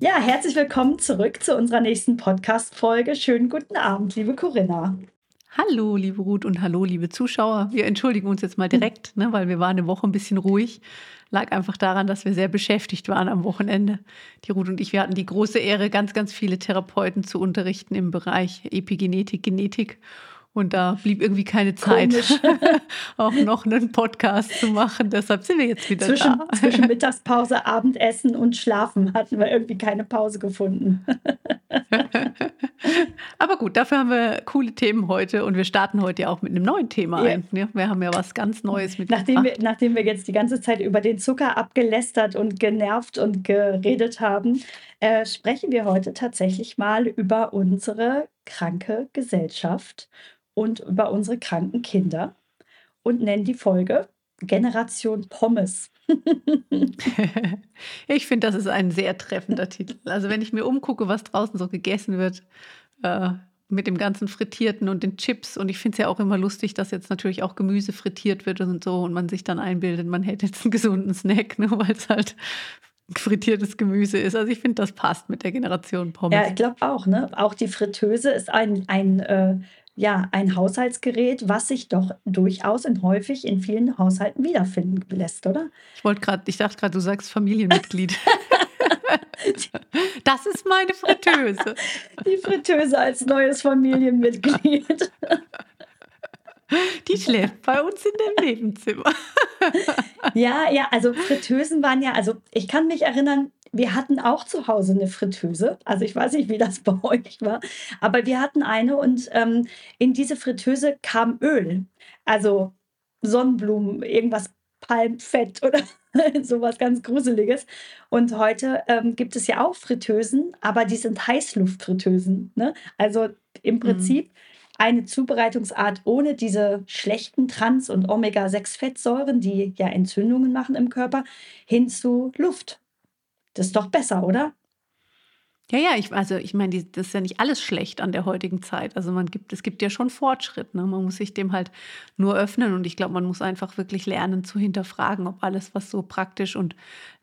Ja, herzlich willkommen zurück zu unserer nächsten Podcast-Folge. Schönen guten Abend, liebe Corinna. Hallo, liebe Ruth und hallo, liebe Zuschauer. Wir entschuldigen uns jetzt mal direkt, ne, weil wir waren eine Woche ein bisschen ruhig. Lag einfach daran, dass wir sehr beschäftigt waren am Wochenende. Die Ruth und ich, wir hatten die große Ehre, ganz, ganz viele Therapeuten zu unterrichten im Bereich Epigenetik, Genetik. Und da blieb irgendwie keine Zeit, auch noch einen Podcast zu machen. Deshalb sind wir jetzt wieder zwischen, da. Zwischen Mittagspause, Abendessen und Schlafen hatten wir irgendwie keine Pause gefunden. Aber gut, dafür haben wir coole Themen heute und wir starten heute ja auch mit einem neuen Thema ja. ein. Ne? Wir haben ja was ganz Neues mit nachdem wir, nachdem wir jetzt die ganze Zeit über den Zucker abgelästert und genervt und geredet haben, äh, sprechen wir heute tatsächlich mal über unsere kranke Gesellschaft und über unsere kranken Kinder und nennen die Folge Generation Pommes. ich finde, das ist ein sehr treffender Titel. Also wenn ich mir umgucke, was draußen so gegessen wird, äh, mit dem ganzen Frittierten und den Chips. Und ich finde es ja auch immer lustig, dass jetzt natürlich auch Gemüse frittiert wird und so und man sich dann einbildet, man hätte jetzt einen gesunden Snack, ne, weil es halt frittiertes Gemüse ist. Also ich finde, das passt mit der Generation Pommes. Ja, ich glaube auch. Ne? Auch die Fritteuse ist ein, ein äh, ja, ein Haushaltsgerät, was sich doch durchaus und häufig in vielen Haushalten wiederfinden lässt, oder? Ich wollte gerade, ich dachte gerade, du sagst Familienmitglied. das ist meine Fritteuse. Die Fritteuse als neues Familienmitglied. Die schläft bei uns in dem Nebenzimmer. ja, ja, also Fritteusen waren ja, also ich kann mich erinnern, wir hatten auch zu Hause eine Fritteuse. Also ich weiß nicht, wie das bei euch war, aber wir hatten eine und ähm, in diese Fritteuse kam Öl. Also Sonnenblumen, irgendwas Palmfett oder sowas ganz Gruseliges. Und heute ähm, gibt es ja auch Fritteusen, aber die sind Heißluftfritteusen. Ne? Also im mhm. Prinzip mhm. eine Zubereitungsart ohne diese schlechten Trans- und Omega-6-Fettsäuren, die ja Entzündungen machen im Körper, hin zu Luft. Das ist doch besser, oder? Ja, ja, ich, also ich meine, das ist ja nicht alles schlecht an der heutigen Zeit. Also man gibt, es gibt ja schon Fortschritt. Ne? Man muss sich dem halt nur öffnen und ich glaube, man muss einfach wirklich lernen zu hinterfragen, ob alles, was so praktisch und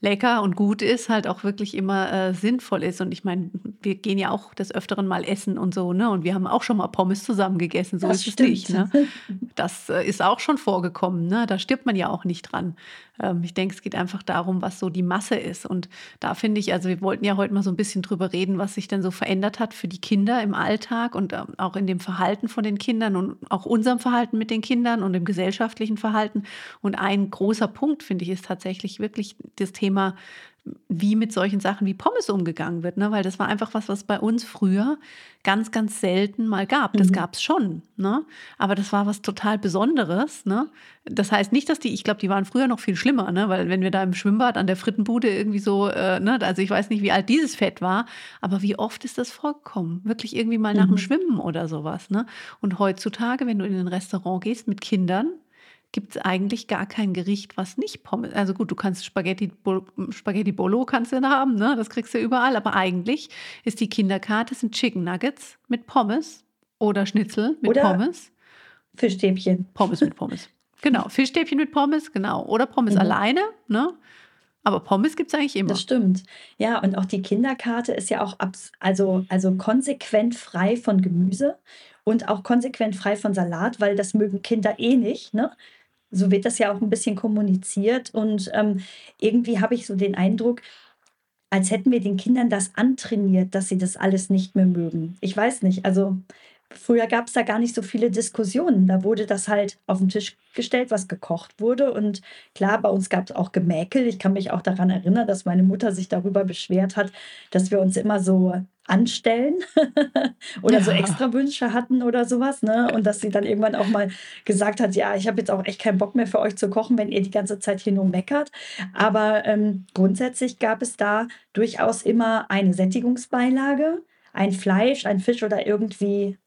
lecker und gut ist, halt auch wirklich immer äh, sinnvoll ist. Und ich meine, wir gehen ja auch des Öfteren mal essen und so, ne? Und wir haben auch schon mal Pommes zusammen gegessen, so das ist stimmt. es nicht. Ne? Das äh, ist auch schon vorgekommen, ne? Da stirbt man ja auch nicht dran. Ähm, ich denke, es geht einfach darum, was so die Masse ist. Und da finde ich, also wir wollten ja heute mal so ein bisschen drüber reden, was sich denn so verändert hat für die Kinder im Alltag und ähm, auch in dem Verhalten von den Kindern und auch unserem Verhalten mit den Kindern und im gesellschaftlichen Verhalten. Und ein großer Punkt, finde ich, ist tatsächlich wirklich das Thema wie mit solchen Sachen wie Pommes umgegangen wird, ne? weil das war einfach was, was bei uns früher ganz, ganz selten mal gab. Das mhm. gab es schon, ne? aber das war was total Besonderes. Ne? Das heißt nicht, dass die, ich glaube, die waren früher noch viel schlimmer, ne? weil wenn wir da im Schwimmbad an der Frittenbude irgendwie so, äh, ne? also ich weiß nicht, wie alt dieses Fett war, aber wie oft ist das vorgekommen? Wirklich irgendwie mal nach dem mhm. Schwimmen oder sowas. Ne? Und heutzutage, wenn du in ein Restaurant gehst mit Kindern, gibt es eigentlich gar kein Gericht, was nicht Pommes. Also gut, du kannst Spaghetti, Spaghetti Bolo kannst du haben, ne? Das kriegst du überall. Aber eigentlich ist die Kinderkarte sind Chicken Nuggets mit Pommes oder Schnitzel mit oder Pommes. Fischstäbchen. Pommes mit Pommes. Genau, Fischstäbchen mit Pommes, genau. Oder Pommes mhm. alleine, ne? Aber Pommes gibt es eigentlich immer. Das stimmt. Ja, und auch die Kinderkarte ist ja auch also, also konsequent frei von Gemüse und auch konsequent frei von Salat, weil das mögen Kinder eh nicht. Ne? So wird das ja auch ein bisschen kommuniziert. Und ähm, irgendwie habe ich so den Eindruck, als hätten wir den Kindern das antrainiert, dass sie das alles nicht mehr mögen. Ich weiß nicht. Also früher gab es da gar nicht so viele Diskussionen. Da wurde das halt auf den Tisch gestellt, was gekocht wurde. Und klar, bei uns gab es auch Gemäkel. Ich kann mich auch daran erinnern, dass meine Mutter sich darüber beschwert hat, dass wir uns immer so anstellen oder ja. so extra Wünsche hatten oder sowas. Ne? Und dass sie dann irgendwann auch mal gesagt hat, ja, ich habe jetzt auch echt keinen Bock mehr für euch zu kochen, wenn ihr die ganze Zeit hier nur meckert. Aber ähm, grundsätzlich gab es da durchaus immer eine Sättigungsbeilage, ein Fleisch, ein Fisch oder irgendwie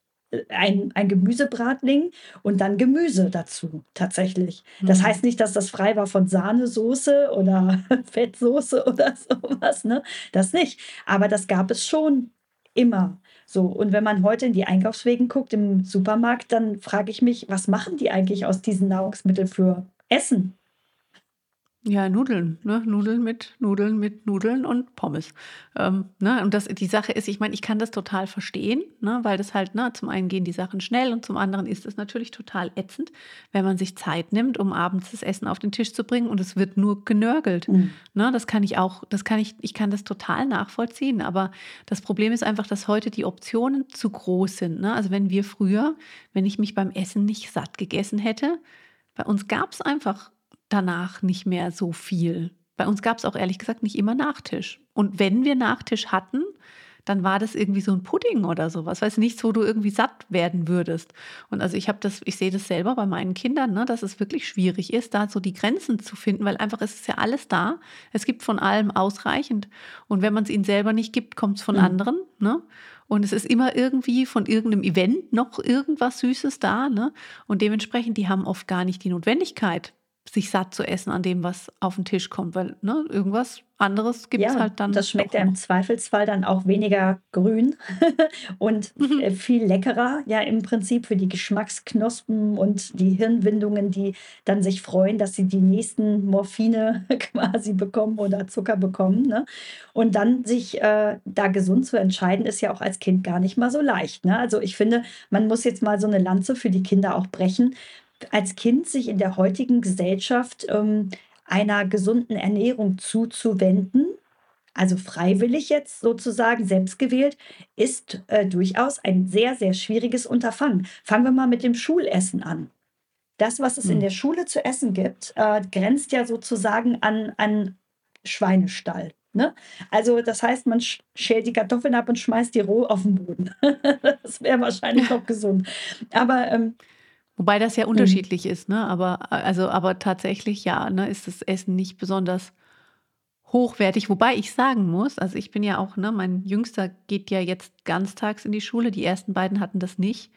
ein, ein Gemüsebratling und dann Gemüse dazu tatsächlich. Das Mhm. heißt nicht, dass das frei war von Sahnesoße oder Fettsoße oder sowas, ne? Das nicht. Aber das gab es schon immer. So, und wenn man heute in die Einkaufswegen guckt im Supermarkt, dann frage ich mich, was machen die eigentlich aus diesen Nahrungsmitteln für Essen? Ja, Nudeln, ne? Nudeln mit Nudeln mit Nudeln und Pommes. Ähm, ne? Und das, die Sache ist, ich meine, ich kann das total verstehen, ne? weil das halt, ne, zum einen gehen die Sachen schnell und zum anderen ist es natürlich total ätzend, wenn man sich Zeit nimmt, um abends das Essen auf den Tisch zu bringen und es wird nur genörgelt. Mhm. Ne? Das kann ich auch, das kann ich, ich kann das total nachvollziehen. Aber das Problem ist einfach, dass heute die Optionen zu groß sind. Ne? Also wenn wir früher, wenn ich mich beim Essen nicht satt gegessen hätte, bei uns gab es einfach danach nicht mehr so viel. Bei uns gab es auch ehrlich gesagt nicht immer Nachtisch. Und wenn wir Nachtisch hatten, dann war das irgendwie so ein Pudding oder sowas. Weißt du, nichts, wo du irgendwie satt werden würdest. Und also ich habe das, ich sehe das selber bei meinen Kindern, ne, dass es wirklich schwierig ist, da so die Grenzen zu finden, weil einfach es ist ja alles da. Es gibt von allem ausreichend. Und wenn man es ihnen selber nicht gibt, kommt es von Mhm. anderen. Ne? Und es ist immer irgendwie von irgendeinem Event noch irgendwas Süßes da. Ne? Und dementsprechend, die haben oft gar nicht die Notwendigkeit, sich satt zu essen an dem, was auf den Tisch kommt, weil ne, irgendwas anderes gibt es Ja, halt dann. das schmeckt ja im. Zweifelsfall dann auch weniger grün und Mhm. äh, viel leckerer, ja, im Prinzip für die Geschmacksknospen und die Hirnwindungen, die dann sich freuen, dass sie die nächsten Morphine quasi bekommen oder Zucker bekommen, ne? Und dann sich äh, da gesund zu entscheiden, ist ja auch als Kind gar nicht mal so leicht, ne? Also ich finde, man muss jetzt mal so eine Lanze für die Kinder auch brechen. Als Kind sich in der heutigen Gesellschaft ähm, einer gesunden Ernährung zuzuwenden, also freiwillig jetzt sozusagen, selbstgewählt, ist äh, durchaus ein sehr, sehr schwieriges Unterfangen. Fangen wir mal mit dem Schulessen an. Das, was es in Hm. der Schule zu essen gibt, äh, grenzt ja sozusagen an, an Schweinestall. Ne? Also das heißt, man sch- schält die Kartoffeln ab und schmeißt die roh auf den Boden. das wäre wahrscheinlich noch gesund. Aber ähm, Wobei das ja mh, unterschiedlich ist, ne? Aber, also, aber tatsächlich ja, ne, ist das Essen nicht besonders hochwertig. Wobei ich sagen muss, also ich bin ja auch, ne, mein Jüngster geht ja jetzt ganztags in die Schule. Die ersten beiden hatten das nicht.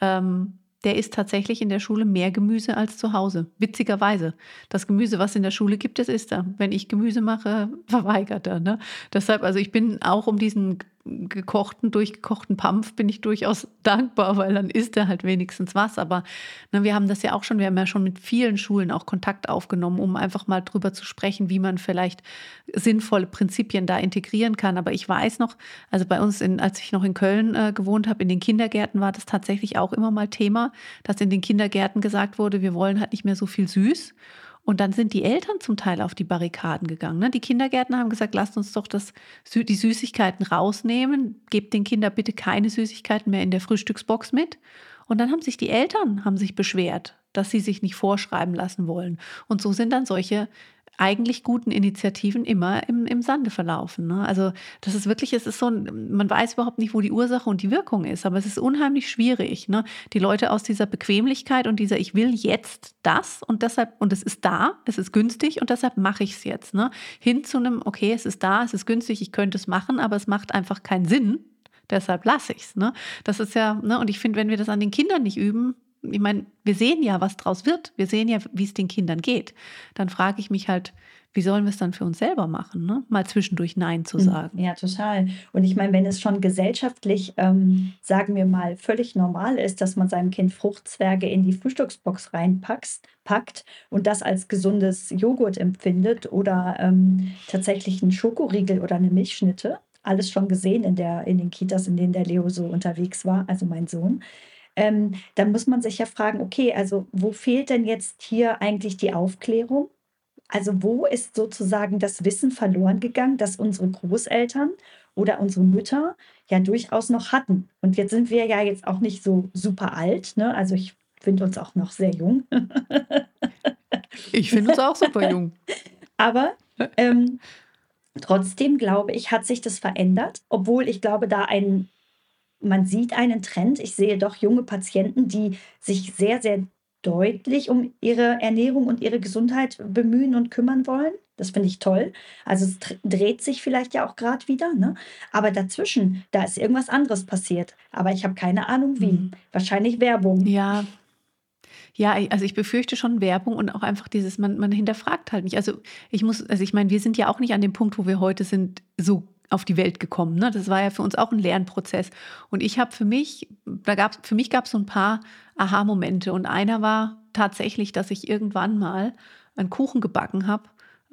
Ähm, der isst tatsächlich in der Schule mehr Gemüse als zu Hause. Witzigerweise. Das Gemüse, was in der Schule gibt, das isst er. Wenn ich Gemüse mache, verweigert er. Ne? Deshalb, also ich bin auch um diesen gekochten, durchgekochten Pampf bin ich durchaus dankbar, weil dann isst er halt wenigstens was. Aber ne, wir haben das ja auch schon, wir haben ja schon mit vielen Schulen auch Kontakt aufgenommen, um einfach mal drüber zu sprechen, wie man vielleicht sinnvolle Prinzipien da integrieren kann. Aber ich weiß noch, also bei uns, in, als ich noch in Köln äh, gewohnt habe, in den Kindergärten war das tatsächlich auch immer mal Thema, dass in den Kindergärten gesagt wurde, wir wollen halt nicht mehr so viel süß. Und dann sind die Eltern zum Teil auf die Barrikaden gegangen. Ne? Die Kindergärtner haben gesagt, lasst uns doch das, die Süßigkeiten rausnehmen, gebt den Kindern bitte keine Süßigkeiten mehr in der Frühstücksbox mit. Und dann haben sich die Eltern haben sich beschwert, dass sie sich nicht vorschreiben lassen wollen. Und so sind dann solche eigentlich guten Initiativen immer im, im Sande verlaufen. Ne? Also das ist wirklich, es ist so, man weiß überhaupt nicht, wo die Ursache und die Wirkung ist, aber es ist unheimlich schwierig, ne? die Leute aus dieser Bequemlichkeit und dieser, ich will jetzt das und deshalb, und es ist da, es ist günstig und deshalb mache ich es jetzt, ne? hin zu einem, okay, es ist da, es ist günstig, ich könnte es machen, aber es macht einfach keinen Sinn, deshalb lasse ich es. Ne? Das ist ja, ne? und ich finde, wenn wir das an den Kindern nicht üben, ich meine, wir sehen ja, was draus wird. Wir sehen ja, wie es den Kindern geht. Dann frage ich mich halt, wie sollen wir es dann für uns selber machen, ne? Mal zwischendurch Nein zu Mhm. sagen. Ja, total. Und ich meine, wenn es schon gesellschaftlich, ähm, sagen wir mal, völlig normal ist, dass man seinem Kind Fruchtzwerge in die Frühstücksbox reinpackt packt und das als gesundes Joghurt empfindet oder ähm, tatsächlich einen Schokoriegel oder eine Milchschnitte, alles schon gesehen in der, in den Kitas, in denen der Leo so unterwegs war, also mein Sohn. Ähm, dann muss man sich ja fragen, okay, also wo fehlt denn jetzt hier eigentlich die Aufklärung? Also wo ist sozusagen das Wissen verloren gegangen, das unsere Großeltern oder unsere Mütter ja durchaus noch hatten? Und jetzt sind wir ja jetzt auch nicht so super alt, ne? Also ich finde uns auch noch sehr jung. Ich finde uns auch super jung. Aber ähm, trotzdem glaube ich, hat sich das verändert, obwohl ich glaube, da ein, man sieht einen Trend. Ich sehe doch junge Patienten, die sich sehr, sehr deutlich um ihre Ernährung und ihre Gesundheit bemühen und kümmern wollen. Das finde ich toll. Also es dreht sich vielleicht ja auch gerade wieder, ne? Aber dazwischen, da ist irgendwas anderes passiert. Aber ich habe keine Ahnung wie. Mhm. Wahrscheinlich Werbung. Ja, ja, also ich befürchte schon Werbung und auch einfach dieses, man, man hinterfragt halt nicht. Also ich muss, also ich meine, wir sind ja auch nicht an dem Punkt, wo wir heute sind, so auf die Welt gekommen. Ne? Das war ja für uns auch ein Lernprozess. Und ich habe für mich, da gab's, für mich gab es so ein paar Aha-Momente. Und einer war tatsächlich, dass ich irgendwann mal einen Kuchen gebacken habe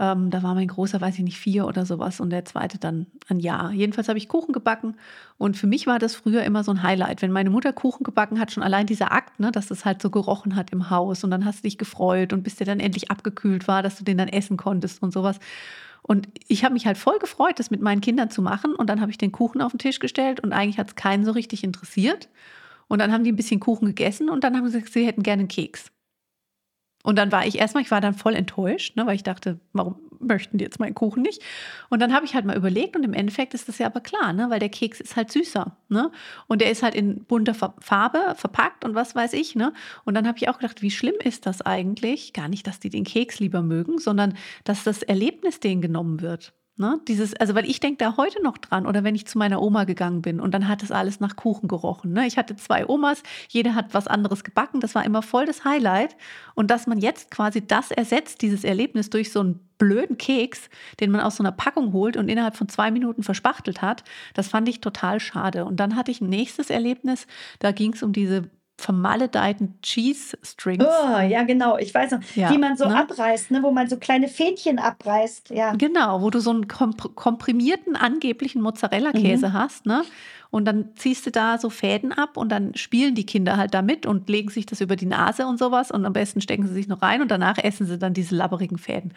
ähm, da war mein Großer, weiß ich nicht, vier oder sowas und der zweite dann ein Jahr. Jedenfalls habe ich Kuchen gebacken und für mich war das früher immer so ein Highlight. Wenn meine Mutter Kuchen gebacken hat, schon allein dieser Akt, ne, dass es halt so gerochen hat im Haus und dann hast du dich gefreut und bis der dann endlich abgekühlt war, dass du den dann essen konntest und sowas. Und ich habe mich halt voll gefreut, das mit meinen Kindern zu machen. Und dann habe ich den Kuchen auf den Tisch gestellt und eigentlich hat es keinen so richtig interessiert. Und dann haben die ein bisschen Kuchen gegessen und dann haben sie gesagt, sie hätten gerne einen Keks. Und dann war ich erstmal, ich war dann voll enttäuscht, ne, weil ich dachte, warum möchten die jetzt meinen Kuchen nicht? Und dann habe ich halt mal überlegt und im Endeffekt ist das ja aber klar, ne, weil der Keks ist halt süßer, ne? Und der ist halt in bunter Farbe verpackt und was weiß ich, ne? Und dann habe ich auch gedacht, wie schlimm ist das eigentlich? Gar nicht, dass die den Keks lieber mögen, sondern dass das Erlebnis denen genommen wird. Ne? Dieses, also weil ich denke da heute noch dran oder wenn ich zu meiner Oma gegangen bin und dann hat es alles nach Kuchen gerochen. Ne? Ich hatte zwei Omas, jede hat was anderes gebacken, das war immer voll das Highlight. Und dass man jetzt quasi das ersetzt, dieses Erlebnis durch so einen blöden Keks, den man aus so einer Packung holt und innerhalb von zwei Minuten verspachtelt hat, das fand ich total schade. Und dann hatte ich ein nächstes Erlebnis, da ging es um diese vermaledeiten Cheese Strings. Oh, ja, genau. Ich weiß noch, ja, die man so ne? abreißt, ne? wo man so kleine Fädchen abreißt. Ja. Genau, wo du so einen komprimierten angeblichen Mozzarella-Käse mhm. hast, ne? Und dann ziehst du da so Fäden ab und dann spielen die Kinder halt damit und legen sich das über die Nase und sowas. Und am besten stecken sie sich noch rein und danach essen sie dann diese labberigen Fäden.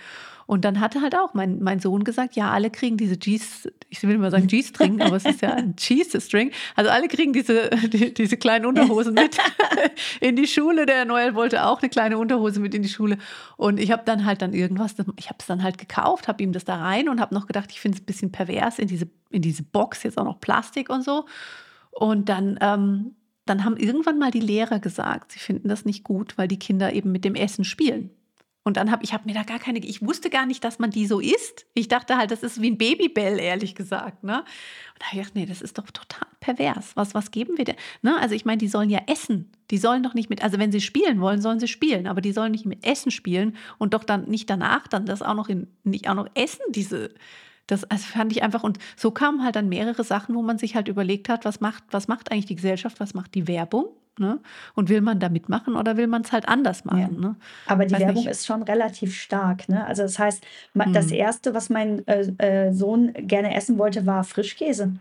Und dann hatte halt auch mein, mein Sohn gesagt, ja, alle kriegen diese G's, ich will mal sagen G-String, aber es ist ja ein Cheese-String. Also alle kriegen diese, die, diese kleinen Unterhosen mit in die Schule. Der Noel wollte auch eine kleine Unterhose mit in die Schule. Und ich habe dann halt dann irgendwas, ich habe es dann halt gekauft, habe ihm das da rein und habe noch gedacht, ich finde es ein bisschen pervers in diese, in diese Box, jetzt auch noch Plastik und so. Und dann, ähm, dann haben irgendwann mal die Lehrer gesagt, sie finden das nicht gut, weil die Kinder eben mit dem Essen spielen. Und dann habe ich hab mir da gar keine, ich wusste gar nicht, dass man die so isst. Ich dachte halt, das ist wie ein Babybell, ehrlich gesagt. Ne? Und da habe ich gedacht, nee, das ist doch total pervers. Was, was geben wir denn? Ne? Also ich meine, die sollen ja essen. Die sollen doch nicht mit, also wenn sie spielen wollen, sollen sie spielen, aber die sollen nicht mit Essen spielen und doch dann nicht danach dann das auch noch in, nicht auch noch essen, diese, das also fand ich einfach, und so kamen halt dann mehrere Sachen, wo man sich halt überlegt hat, was macht, was macht eigentlich die Gesellschaft, was macht die Werbung? Ne? Und will man da mitmachen oder will man es halt anders machen? Ja. Ne? Aber die Weiß Werbung nicht. ist schon relativ stark. Ne? Also das heißt, das hm. Erste, was mein äh, äh, Sohn gerne essen wollte, war Frischkäse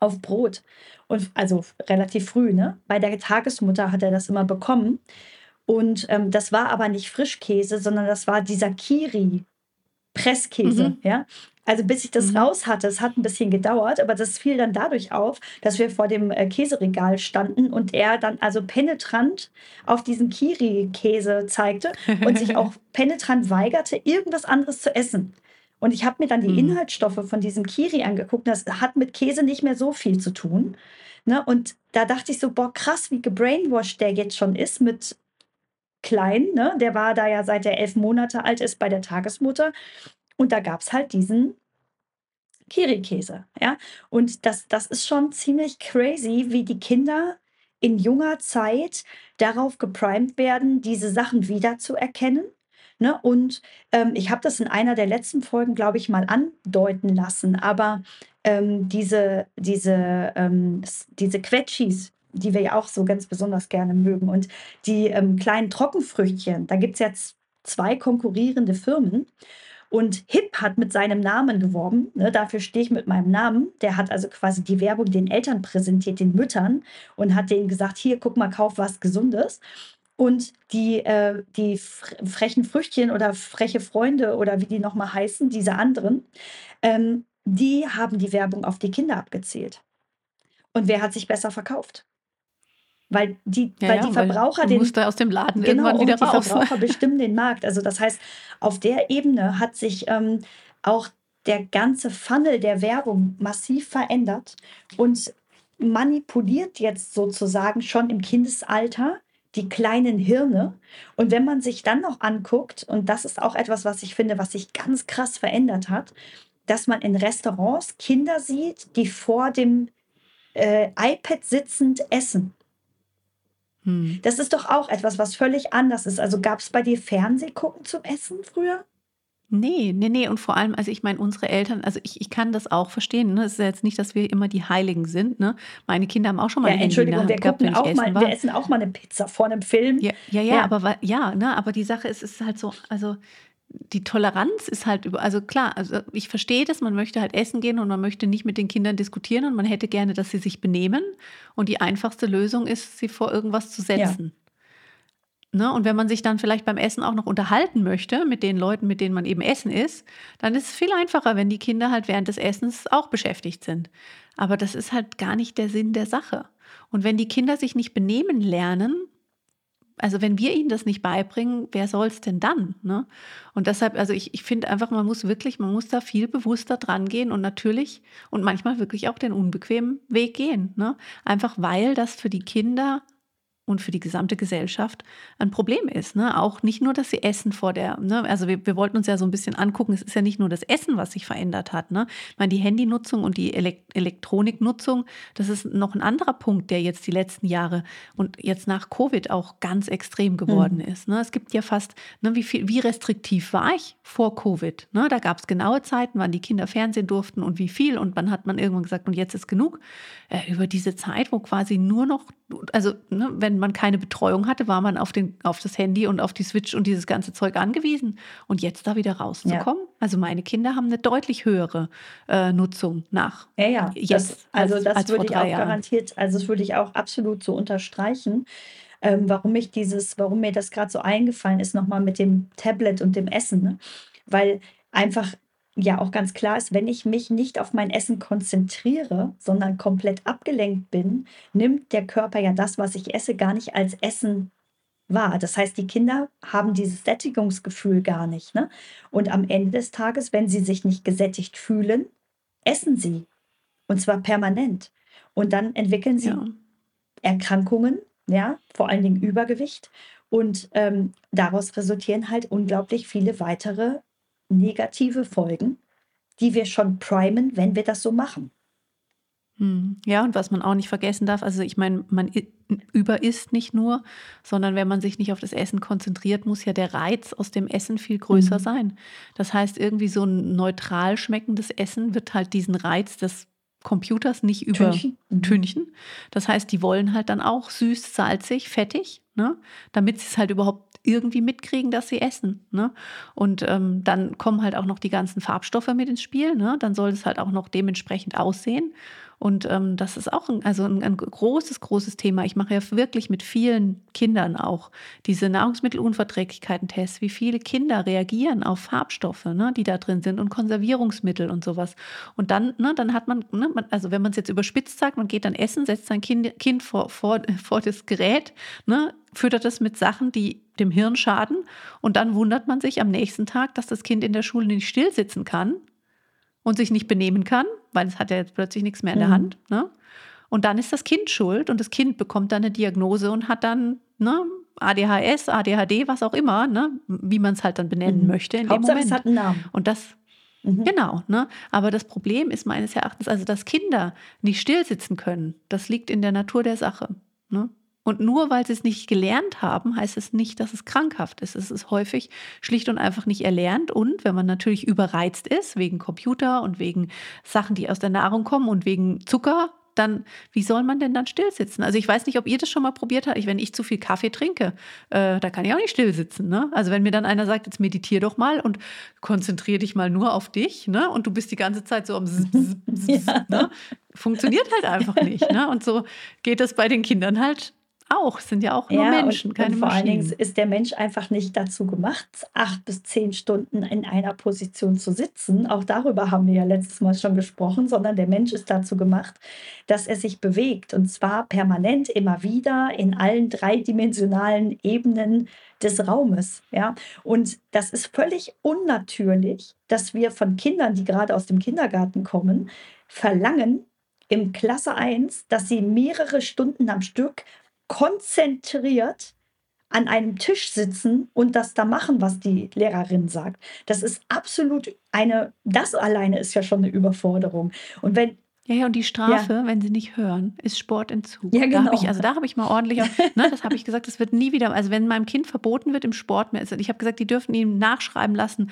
auf Brot. Und also relativ früh, ne? Bei der Tagesmutter hat er das immer bekommen. Und ähm, das war aber nicht Frischkäse, sondern das war dieser Kiri. Presskäse, mhm. ja. Also bis ich das mhm. raus hatte, es hat ein bisschen gedauert, aber das fiel dann dadurch auf, dass wir vor dem äh, Käseregal standen und er dann also penetrant auf diesen Kiri-Käse zeigte und sich auch penetrant weigerte, irgendwas anderes zu essen. Und ich habe mir dann die mhm. Inhaltsstoffe von diesem Kiri angeguckt. Das hat mit Käse nicht mehr so viel zu tun. Ne? Und da dachte ich so, boah, krass, wie gebrainwashed der jetzt schon ist mit klein. Ne? Der war da ja seit er elf Monate alt ist bei der Tagesmutter. Und da gab es halt diesen Kiri-Käse. Ja? Und das, das ist schon ziemlich crazy, wie die Kinder in junger Zeit darauf geprimed werden, diese Sachen wiederzuerkennen. Ne? Und ähm, ich habe das in einer der letzten Folgen, glaube ich, mal andeuten lassen. Aber ähm, diese, diese, ähm, diese Quetschis, die wir ja auch so ganz besonders gerne mögen, und die ähm, kleinen Trockenfrüchtchen, da gibt es jetzt zwei konkurrierende Firmen. Und Hip hat mit seinem Namen geworben. Ne, dafür stehe ich mit meinem Namen. Der hat also quasi die Werbung den Eltern präsentiert, den Müttern, und hat denen gesagt: Hier, guck mal, kauf was Gesundes. Und die, äh, die frechen Früchtchen oder freche Freunde oder wie die nochmal heißen, diese anderen, ähm, die haben die Werbung auf die Kinder abgezählt. Und wer hat sich besser verkauft? Weil die, ja, weil die Verbraucher weil den. Musste aus dem Laden genau, irgendwann wieder die raus. Verbraucher bestimmen den Markt. Also das heißt, auf der Ebene hat sich ähm, auch der ganze Funnel der Werbung massiv verändert und manipuliert jetzt sozusagen schon im Kindesalter die kleinen Hirne. Und wenn man sich dann noch anguckt, und das ist auch etwas, was ich finde, was sich ganz krass verändert hat, dass man in Restaurants Kinder sieht, die vor dem äh, iPad sitzend essen. Hm. Das ist doch auch etwas, was völlig anders ist. Also gab es bei dir Fernsehgucken zum Essen früher? Nee, nee, nee. Und vor allem, also ich meine, unsere Eltern, also ich, ich kann das auch verstehen. Ne? Es ist ja jetzt nicht, dass wir immer die Heiligen sind. Ne? Meine Kinder haben auch schon mal ja, Entschuldigung, wir, gehabt, gucken auch mal, wir essen auch mal eine Pizza vor einem Film. Ja, ja, ja, ja. aber ja, ne? aber die Sache ist, es ist halt so, also die Toleranz ist halt über, also klar, also ich verstehe das, man möchte halt essen gehen und man möchte nicht mit den Kindern diskutieren und man hätte gerne, dass sie sich benehmen. Und die einfachste Lösung ist, sie vor irgendwas zu setzen. Ja. Ne? Und wenn man sich dann vielleicht beim Essen auch noch unterhalten möchte mit den Leuten, mit denen man eben essen ist, dann ist es viel einfacher, wenn die Kinder halt während des Essens auch beschäftigt sind. Aber das ist halt gar nicht der Sinn der Sache. Und wenn die Kinder sich nicht benehmen lernen, also wenn wir ihnen das nicht beibringen, wer soll es denn dann? Ne? Und deshalb, also ich, ich finde einfach, man muss wirklich, man muss da viel bewusster dran gehen und natürlich und manchmal wirklich auch den unbequemen Weg gehen. Ne? Einfach weil das für die Kinder und für die gesamte Gesellschaft ein Problem ist. Ne? Auch nicht nur, dass sie essen vor der, ne? also wir, wir wollten uns ja so ein bisschen angucken, es ist ja nicht nur das Essen, was sich verändert hat. Ne? Ich meine, die Handynutzung und die Elekt Elektroniknutzung, das ist noch ein anderer Punkt, der jetzt die letzten Jahre und jetzt nach Covid auch ganz extrem geworden mhm. ist. Ne? Es gibt ja fast, ne, wie, viel, wie restriktiv war ich vor Covid? Ne? Da gab es genaue Zeiten, wann die Kinder Fernsehen durften und wie viel und wann hat man irgendwann gesagt, und jetzt ist genug. Äh, über diese Zeit, wo quasi nur noch, also ne, wenn wenn man keine Betreuung hatte, war man auf, den, auf das Handy und auf die Switch und dieses ganze Zeug angewiesen. Und jetzt da wieder rauszukommen, ja. also meine Kinder haben eine deutlich höhere äh, Nutzung nach. Ja, ja. Jetzt das, also als, das als würde ich auch Jahren. garantiert, also das würde ich auch absolut so unterstreichen. Ähm, warum ich dieses, warum mir das gerade so eingefallen ist, nochmal mit dem Tablet und dem Essen. Ne? Weil einfach ja auch ganz klar ist, wenn ich mich nicht auf mein Essen konzentriere, sondern komplett abgelenkt bin, nimmt der Körper ja das, was ich esse, gar nicht als Essen wahr. Das heißt, die Kinder haben dieses Sättigungsgefühl gar nicht. Ne? Und am Ende des Tages, wenn sie sich nicht gesättigt fühlen, essen sie. Und zwar permanent. Und dann entwickeln sie ja. Erkrankungen, ja, vor allen Dingen Übergewicht. Und ähm, daraus resultieren halt unglaublich viele weitere negative Folgen, die wir schon primen, wenn wir das so machen. Hm. Ja, und was man auch nicht vergessen darf, also ich meine, man überisst nicht nur, sondern wenn man sich nicht auf das Essen konzentriert, muss ja der Reiz aus dem Essen viel größer mhm. sein. Das heißt, irgendwie so ein neutral schmeckendes Essen wird halt diesen Reiz des Computers nicht übertünchen. Mhm. Das heißt, die wollen halt dann auch süß, salzig, fettig, ne? damit sie es halt überhaupt irgendwie mitkriegen, dass sie essen. Ne? Und ähm, dann kommen halt auch noch die ganzen Farbstoffe mit ins Spiel. Ne? Dann soll es halt auch noch dementsprechend aussehen. Und ähm, das ist auch ein, also ein, ein, großes, großes Thema. Ich mache ja wirklich mit vielen Kindern auch diese Nahrungsmittelunverträglichkeiten-Tests, wie viele Kinder reagieren auf Farbstoffe, ne, die da drin sind und Konservierungsmittel und sowas. Und dann, ne, dann hat man, ne, man also wenn man es jetzt überspitzt sagt, man geht dann essen, setzt sein Kind, kind vor, vor, vor das Gerät, ne, füttert es mit Sachen, die dem Hirn schaden. Und dann wundert man sich am nächsten Tag, dass das Kind in der Schule nicht still sitzen kann und sich nicht benehmen kann, weil es hat ja jetzt plötzlich nichts mehr in der mhm. Hand. Ne? Und dann ist das Kind schuld und das Kind bekommt dann eine Diagnose und hat dann ne, ADHS, ADHD, was auch immer, ne, wie man es halt dann benennen mhm. möchte in Hauptsache, dem Moment. Es hat einen Namen. Und das mhm. Genau, ne? Aber das Problem ist meines Erachtens, also dass Kinder nicht still sitzen können, das liegt in der Natur der Sache. Ne? Und nur weil sie es nicht gelernt haben, heißt es nicht, dass es krankhaft ist. Es ist häufig schlicht und einfach nicht erlernt. Und wenn man natürlich überreizt ist, wegen Computer und wegen Sachen, die aus der Nahrung kommen und wegen Zucker, dann, wie soll man denn dann still sitzen? Also ich weiß nicht, ob ihr das schon mal probiert habt. wenn ich zu viel Kaffee trinke, äh, da kann ich auch nicht still sitzen. Ne? Also wenn mir dann einer sagt, jetzt meditier doch mal und konzentrier dich mal nur auf dich, ne? Und du bist die ganze Zeit so am Zzz, Zzz, Zzz, ja. ne? Funktioniert halt einfach nicht. Ne? Und so geht es bei den Kindern halt auch, sind ja auch nur ja, Menschen, und, keine und vor Maschinen. allen Dingen ist der Mensch einfach nicht dazu gemacht, acht bis zehn Stunden in einer Position zu sitzen. Auch darüber haben wir ja letztes Mal schon gesprochen, sondern der Mensch ist dazu gemacht, dass er sich bewegt und zwar permanent immer wieder in allen dreidimensionalen Ebenen des Raumes. Ja? Und das ist völlig unnatürlich, dass wir von Kindern, die gerade aus dem Kindergarten kommen, verlangen, im Klasse 1, dass sie mehrere Stunden am Stück konzentriert an einem Tisch sitzen und das da machen, was die Lehrerin sagt. Das ist absolut eine, das alleine ist ja schon eine Überforderung. Und wenn ja, ja, und die Strafe, ja. wenn sie nicht hören, ist Sportentzug. Ja, genau. Da ich, also da habe ich mal ordentlich, ne, das habe ich gesagt, das wird nie wieder, also wenn meinem Kind verboten wird im Sport mehr, ich habe gesagt, die dürfen ihm nachschreiben lassen,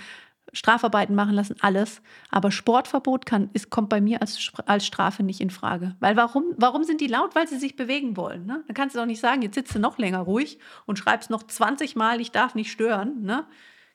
Strafarbeiten machen lassen, alles. Aber Sportverbot kann, ist, kommt bei mir als, als Strafe nicht in Frage. Weil warum, warum sind die laut? Weil sie sich bewegen wollen. Ne? Dann kannst du doch nicht sagen, jetzt sitzt du noch länger ruhig und schreibst noch 20 Mal, ich darf nicht stören. Ne?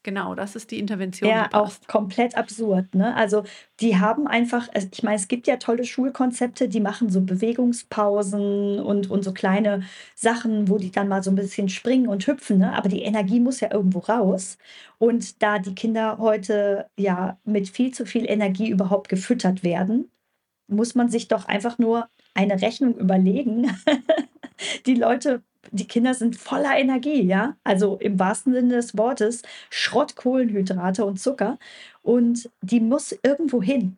Genau, das ist die Intervention. Ja, auch komplett absurd. Ne? Also die haben einfach, ich meine, es gibt ja tolle Schulkonzepte, die machen so Bewegungspausen und, und so kleine Sachen, wo die dann mal so ein bisschen springen und hüpfen. Ne? Aber die Energie muss ja irgendwo raus. Und da die Kinder heute ja mit viel zu viel Energie überhaupt gefüttert werden, muss man sich doch einfach nur eine Rechnung überlegen. die Leute die Kinder sind voller Energie, ja. Also im wahrsten Sinne des Wortes Schrott, Kohlenhydrate und Zucker. Und die muss irgendwo hin.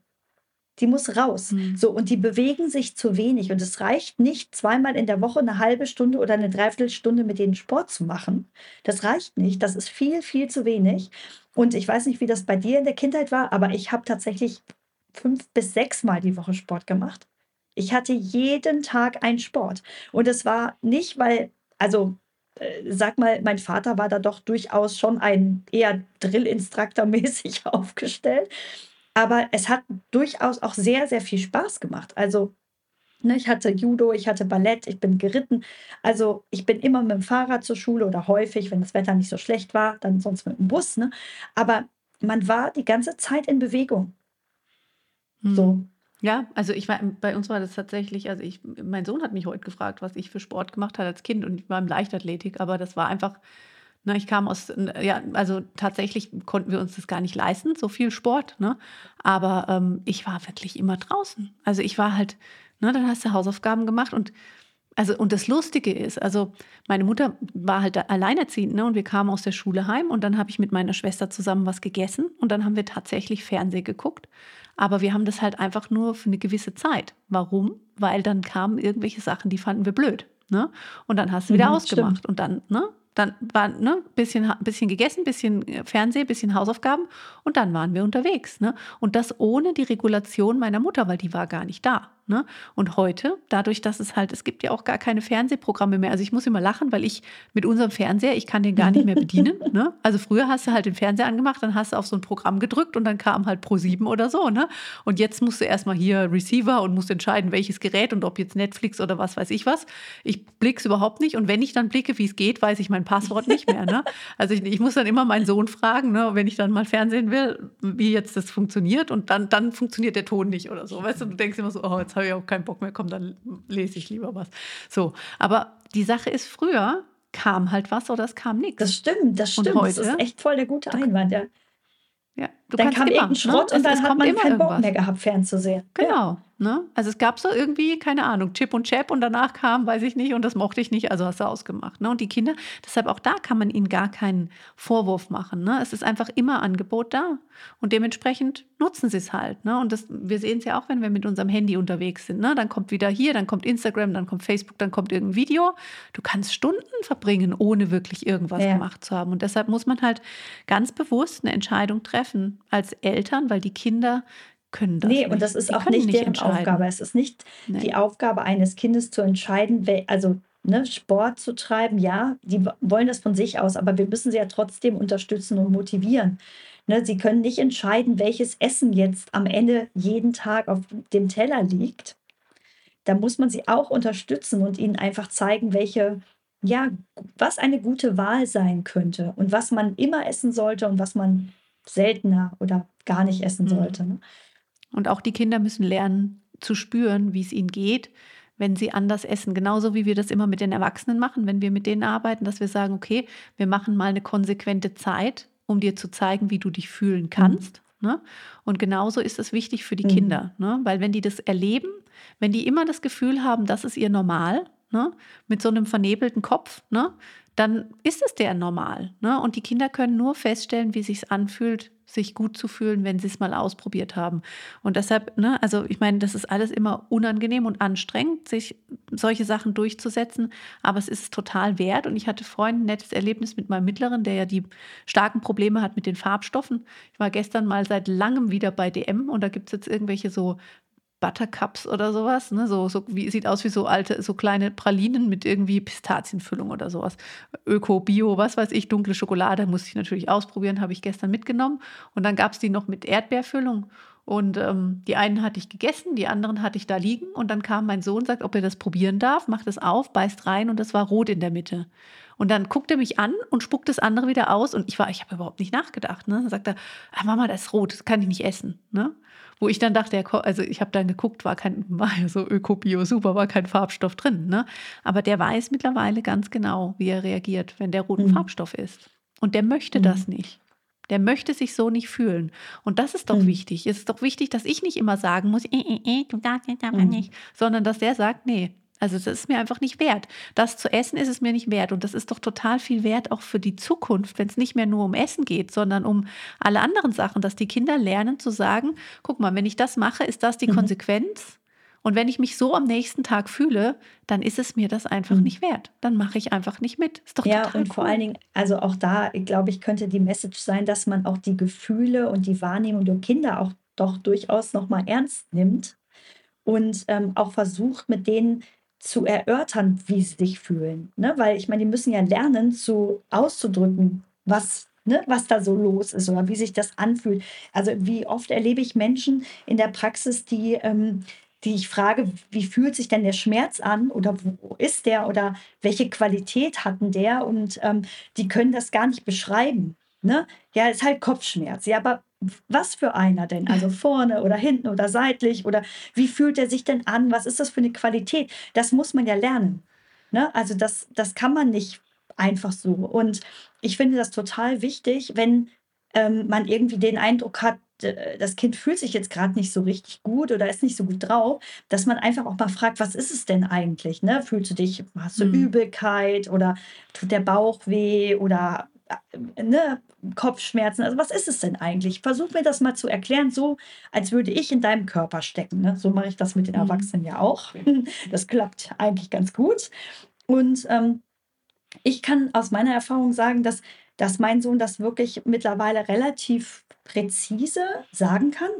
Die muss raus. Mhm. So, und die bewegen sich zu wenig. Und es reicht nicht, zweimal in der Woche eine halbe Stunde oder eine Dreiviertelstunde mit denen Sport zu machen. Das reicht nicht. Das ist viel, viel zu wenig. Und ich weiß nicht, wie das bei dir in der Kindheit war, aber ich habe tatsächlich fünf bis sechs Mal die Woche Sport gemacht. Ich hatte jeden Tag einen Sport. Und es war nicht, weil also äh, sag mal, mein Vater war da doch durchaus schon ein eher Drill-Instructor-mäßig aufgestellt. Aber es hat durchaus auch sehr, sehr viel Spaß gemacht. Also, ne, ich hatte Judo, ich hatte Ballett, ich bin geritten. Also, ich bin immer mit dem Fahrrad zur Schule oder häufig, wenn das Wetter nicht so schlecht war, dann sonst mit dem Bus. Ne? Aber man war die ganze Zeit in Bewegung. Hm. So. Ja, also ich war, bei uns war das tatsächlich, also ich, mein Sohn hat mich heute gefragt, was ich für Sport gemacht habe als Kind und ich war im Leichtathletik, aber das war einfach, ne, ich kam aus, ja, also tatsächlich konnten wir uns das gar nicht leisten, so viel Sport, ne? Aber ähm, ich war wirklich immer draußen. Also ich war halt, ne, dann hast du Hausaufgaben gemacht und also, und das Lustige ist, also meine Mutter war halt alleinerziehend, ne? Und wir kamen aus der Schule heim und dann habe ich mit meiner Schwester zusammen was gegessen und dann haben wir tatsächlich Fernsehen geguckt. Aber wir haben das halt einfach nur für eine gewisse Zeit. Warum? Weil dann kamen irgendwelche Sachen, die fanden wir blöd. Ne? Und dann hast du wieder mhm, ausgemacht. Stimmt. Und dann, ne? Dann war ne, bisschen, bisschen gegessen, bisschen äh, Fernsehen, bisschen Hausaufgaben und dann waren wir unterwegs. Ne? Und das ohne die Regulation meiner Mutter, weil die war gar nicht da. Ne? Und heute, dadurch, dass es halt, es gibt ja auch gar keine Fernsehprogramme mehr. Also ich muss immer lachen, weil ich mit unserem Fernseher, ich kann den gar nicht mehr bedienen. ne? Also früher hast du halt den Fernseher angemacht, dann hast du auf so ein Programm gedrückt und dann kam halt Pro 7 oder so. Ne? Und jetzt musst du erstmal hier Receiver und musst entscheiden, welches Gerät und ob jetzt Netflix oder was weiß ich was. Ich blick's überhaupt nicht. Und wenn ich dann blicke, wie es geht, weiß ich mein Passwort nicht mehr. Ne? Also ich, ich muss dann immer meinen Sohn fragen, ne, wenn ich dann mal Fernsehen will, wie jetzt das funktioniert. Und dann, dann funktioniert der Ton nicht oder so. Weißt du, du denkst immer so, oh, jetzt habe ich auch keinen Bock mehr, komm, dann lese ich lieber was. So, aber die Sache ist, früher kam halt was oder es kam nichts. Das stimmt, das stimmt. Heute, das ist echt voll der gute Einwand, ja. Ja, dann kam immer, irgendein ne? Schrott ne? und dann es hat man keinen irgendwas. Bock mehr gehabt, fernzusehen. Genau. Ja. Ne? Also es gab so irgendwie, keine Ahnung, Chip und Chap und danach kam, weiß ich nicht, und das mochte ich nicht, also hast du ausgemacht. Ne? Und die Kinder, deshalb auch da kann man ihnen gar keinen Vorwurf machen. Ne? Es ist einfach immer Angebot da. Und dementsprechend nutzen sie es halt. Ne? Und das, wir sehen es ja auch, wenn wir mit unserem Handy unterwegs sind. Ne? Dann kommt wieder hier, dann kommt Instagram, dann kommt Facebook, dann kommt irgendein Video. Du kannst Stunden verbringen, ohne wirklich irgendwas ja. gemacht zu haben. Und deshalb muss man halt ganz bewusst eine Entscheidung treffen als Eltern, weil die Kinder können das nee, nicht. und das ist Die auch nicht deren Aufgabe. Es ist nicht nee. die Aufgabe eines Kindes zu entscheiden, also ne, Sport zu treiben. Ja, die wollen das von sich aus, aber wir müssen sie ja trotzdem unterstützen und motivieren. Ne, sie können nicht entscheiden, welches Essen jetzt am Ende jeden Tag auf dem Teller liegt. Da muss man sie auch unterstützen und ihnen einfach zeigen, welche, ja, was eine gute Wahl sein könnte und was man immer essen sollte und was man seltener oder gar nicht essen mhm. sollte. Ne? Und auch die Kinder müssen lernen zu spüren, wie es ihnen geht, wenn sie anders essen. Genauso wie wir das immer mit den Erwachsenen machen, wenn wir mit denen arbeiten, dass wir sagen, okay, wir machen mal eine konsequente Zeit, um dir zu zeigen, wie du dich fühlen mhm. kannst. Mhm. Ne? Und genauso ist es wichtig für die mhm. Kinder, ne? weil wenn die das erleben, wenn die immer das Gefühl haben, das ist ihr Normal, ne? mit so einem vernebelten Kopf, ne? Dann ist es der normal. Ne? Und die Kinder können nur feststellen, wie sich anfühlt, sich gut zu fühlen, wenn sie es mal ausprobiert haben. Und deshalb, ne, also ich meine, das ist alles immer unangenehm und anstrengend, sich solche Sachen durchzusetzen, aber es ist total wert. Und ich hatte vorhin ein nettes Erlebnis mit meinem Mittleren, der ja die starken Probleme hat mit den Farbstoffen. Ich war gestern mal seit langem wieder bei DM und da gibt es jetzt irgendwelche so Buttercups oder sowas. Ne? So, so wie, sieht aus wie so alte, so kleine Pralinen mit irgendwie Pistazienfüllung oder sowas. Öko, Bio, was weiß ich, dunkle Schokolade, muss ich natürlich ausprobieren, habe ich gestern mitgenommen. Und dann gab es die noch mit Erdbeerfüllung. Und ähm, die einen hatte ich gegessen, die anderen hatte ich da liegen. Und dann kam mein Sohn, sagt, ob er das probieren darf, macht es auf, beißt rein und das war rot in der Mitte. Und dann guckt er mich an und spuckt das andere wieder aus. Und ich war, ich habe überhaupt nicht nachgedacht. Ne? Dann sagt er, ah, Mama, das ist rot, das kann ich nicht essen. Ne? Wo ich dann dachte, also ich habe dann geguckt, war kein, war ja so Öko-Bio, super, war kein Farbstoff drin. Ne? Aber der weiß mittlerweile ganz genau, wie er reagiert, wenn der roten mhm. Farbstoff ist. Und der möchte mhm. das nicht. Der möchte sich so nicht fühlen. Und das ist doch mhm. wichtig. Es ist doch wichtig, dass ich nicht immer sagen muss, eh, eh, eh, du darfst jetzt aber mhm. nicht, sondern dass der sagt, nee, also das ist mir einfach nicht wert. Das zu essen ist es mir nicht wert. Und das ist doch total viel wert auch für die Zukunft, wenn es nicht mehr nur um Essen geht, sondern um alle anderen Sachen, dass die Kinder lernen zu sagen, guck mal, wenn ich das mache, ist das die mhm. Konsequenz. Und wenn ich mich so am nächsten Tag fühle, dann ist es mir das einfach mhm. nicht wert. Dann mache ich einfach nicht mit. Ist doch ja, total und cool. vor allen Dingen, also auch da, glaube ich, könnte die Message sein, dass man auch die Gefühle und die Wahrnehmung der Kinder auch doch durchaus nochmal ernst nimmt und ähm, auch versucht, mit denen zu erörtern, wie sie sich fühlen. Ne? Weil ich meine, die müssen ja lernen, zu auszudrücken, was, ne, was da so los ist oder wie sich das anfühlt. Also wie oft erlebe ich Menschen in der Praxis, die, ähm, die ich frage, wie fühlt sich denn der Schmerz an oder wo ist der oder welche Qualität hatten der und ähm, die können das gar nicht beschreiben. Ne? Ja, ist halt Kopfschmerz. Ja, aber was für einer denn? Also vorne oder hinten oder seitlich oder wie fühlt er sich denn an? Was ist das für eine Qualität? Das muss man ja lernen. Ne? Also das, das kann man nicht einfach so. Und ich finde das total wichtig, wenn ähm, man irgendwie den Eindruck hat, das Kind fühlt sich jetzt gerade nicht so richtig gut oder ist nicht so gut drauf, dass man einfach auch mal fragt, was ist es denn eigentlich? Ne? Fühlst du dich, hast du mhm. Übelkeit oder tut der Bauch weh oder ne, Kopfschmerzen. Also was ist es denn eigentlich? Versuch mir das mal zu erklären, so als würde ich in deinem Körper stecken. Ne? So mache ich das mit den mhm. Erwachsenen ja auch. Das klappt eigentlich ganz gut. Und ähm, ich kann aus meiner Erfahrung sagen, dass, dass mein Sohn das wirklich mittlerweile relativ präzise sagen kann.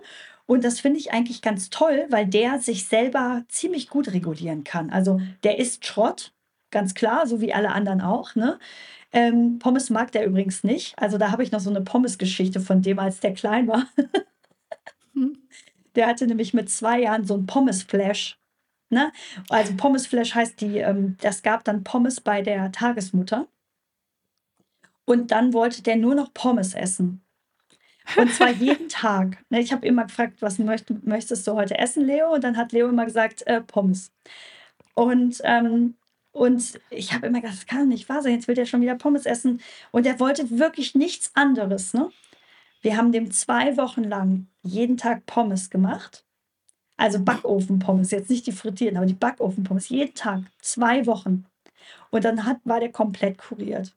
Und das finde ich eigentlich ganz toll, weil der sich selber ziemlich gut regulieren kann. Also der ist Schrott, ganz klar, so wie alle anderen auch. Ne? Ähm, Pommes mag der übrigens nicht. Also da habe ich noch so eine Pommes-Geschichte von dem, als der klein war. Hm. der hatte nämlich mit zwei Jahren so ein Pommes-Flash. Ne? Also Pommes-Flash heißt, die, ähm, das gab dann Pommes bei der Tagesmutter. Und dann wollte der nur noch Pommes essen. Und zwar jeden Tag. Ne? Ich habe immer gefragt, was möcht, möchtest du heute essen, Leo? Und dann hat Leo immer gesagt, äh, Pommes. Und ähm, und ich habe immer gedacht, das kann nicht wahr sein, jetzt will der schon wieder Pommes essen. Und er wollte wirklich nichts anderes. Ne? Wir haben dem zwei Wochen lang jeden Tag Pommes gemacht. Also Backofenpommes, jetzt nicht die frittierten, aber die Backofenpommes, jeden Tag, zwei Wochen. Und dann hat, war der komplett kuriert.